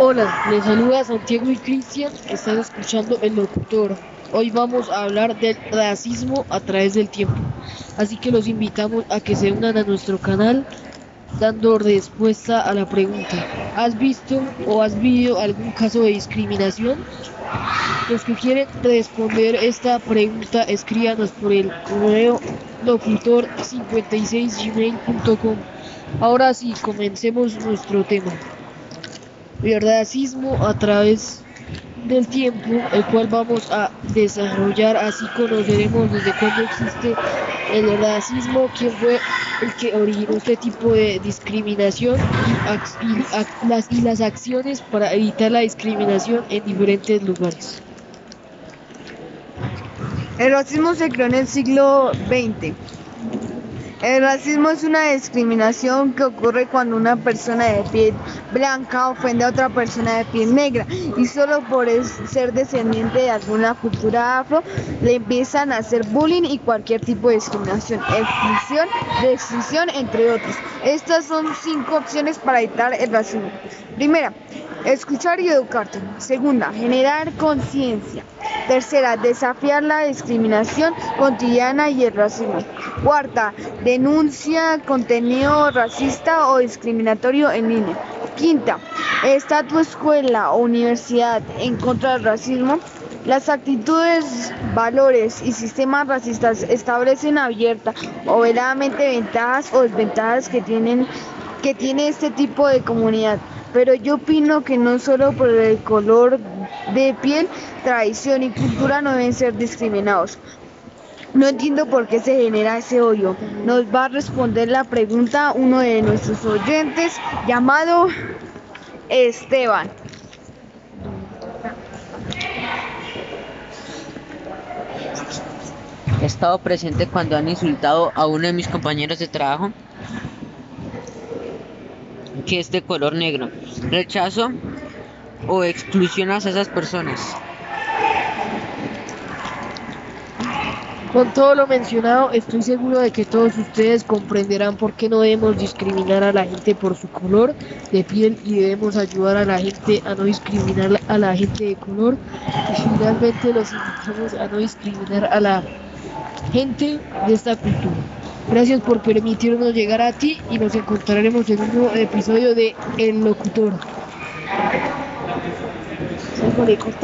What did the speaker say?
Hola, les saluda Santiago y Cristian, están escuchando El Locutor. Hoy vamos a hablar del racismo a través del tiempo, así que los invitamos a que se unan a nuestro canal dando respuesta a la pregunta. ¿Has visto o has vivido algún caso de discriminación? Los que quieren responder esta pregunta escríbanos por el correo locutor56gmail.com. Ahora sí, comencemos nuestro tema el racismo a través del tiempo, el cual vamos a desarrollar, así conoceremos desde cuándo existe el racismo, quién fue el que originó este tipo de discriminación y, las, y las acciones para evitar la discriminación en diferentes lugares. El racismo se creó en el siglo XX el racismo es una discriminación que ocurre cuando una persona de piel blanca ofende a otra persona de piel negra y solo por ser descendiente de alguna cultura afro le empiezan a hacer bullying y cualquier tipo de discriminación, exclusión, restricción, entre otros. Estas son cinco opciones para evitar el racismo. Primera, escuchar y educarte. Segunda, generar conciencia. Tercera, desafiar la discriminación cotidiana y el racismo. Cuarta, denuncia contenido racista o discriminatorio en línea. Quinta, está tu escuela o universidad en contra del racismo. Las actitudes, valores y sistemas racistas establecen abierta o veladamente ventajas o desventajas que tienen que tiene este tipo de comunidad. Pero yo opino que no solo por el color de piel, tradición y cultura no deben ser discriminados. No entiendo por qué se genera ese odio. Nos va a responder la pregunta uno de nuestros oyentes llamado Esteban. He estado presente cuando han insultado a uno de mis compañeros de trabajo que es de color negro. Rechazo o exclusión a esas personas. Con todo lo mencionado, estoy seguro de que todos ustedes comprenderán por qué no debemos discriminar a la gente por su color de piel y debemos ayudar a la gente a no discriminar a la gente de color y finalmente los invitamos a no discriminar a la gente de esta cultura. Gracias por permitirnos llegar a ti y nos encontraremos en un nuevo episodio de El Locutor.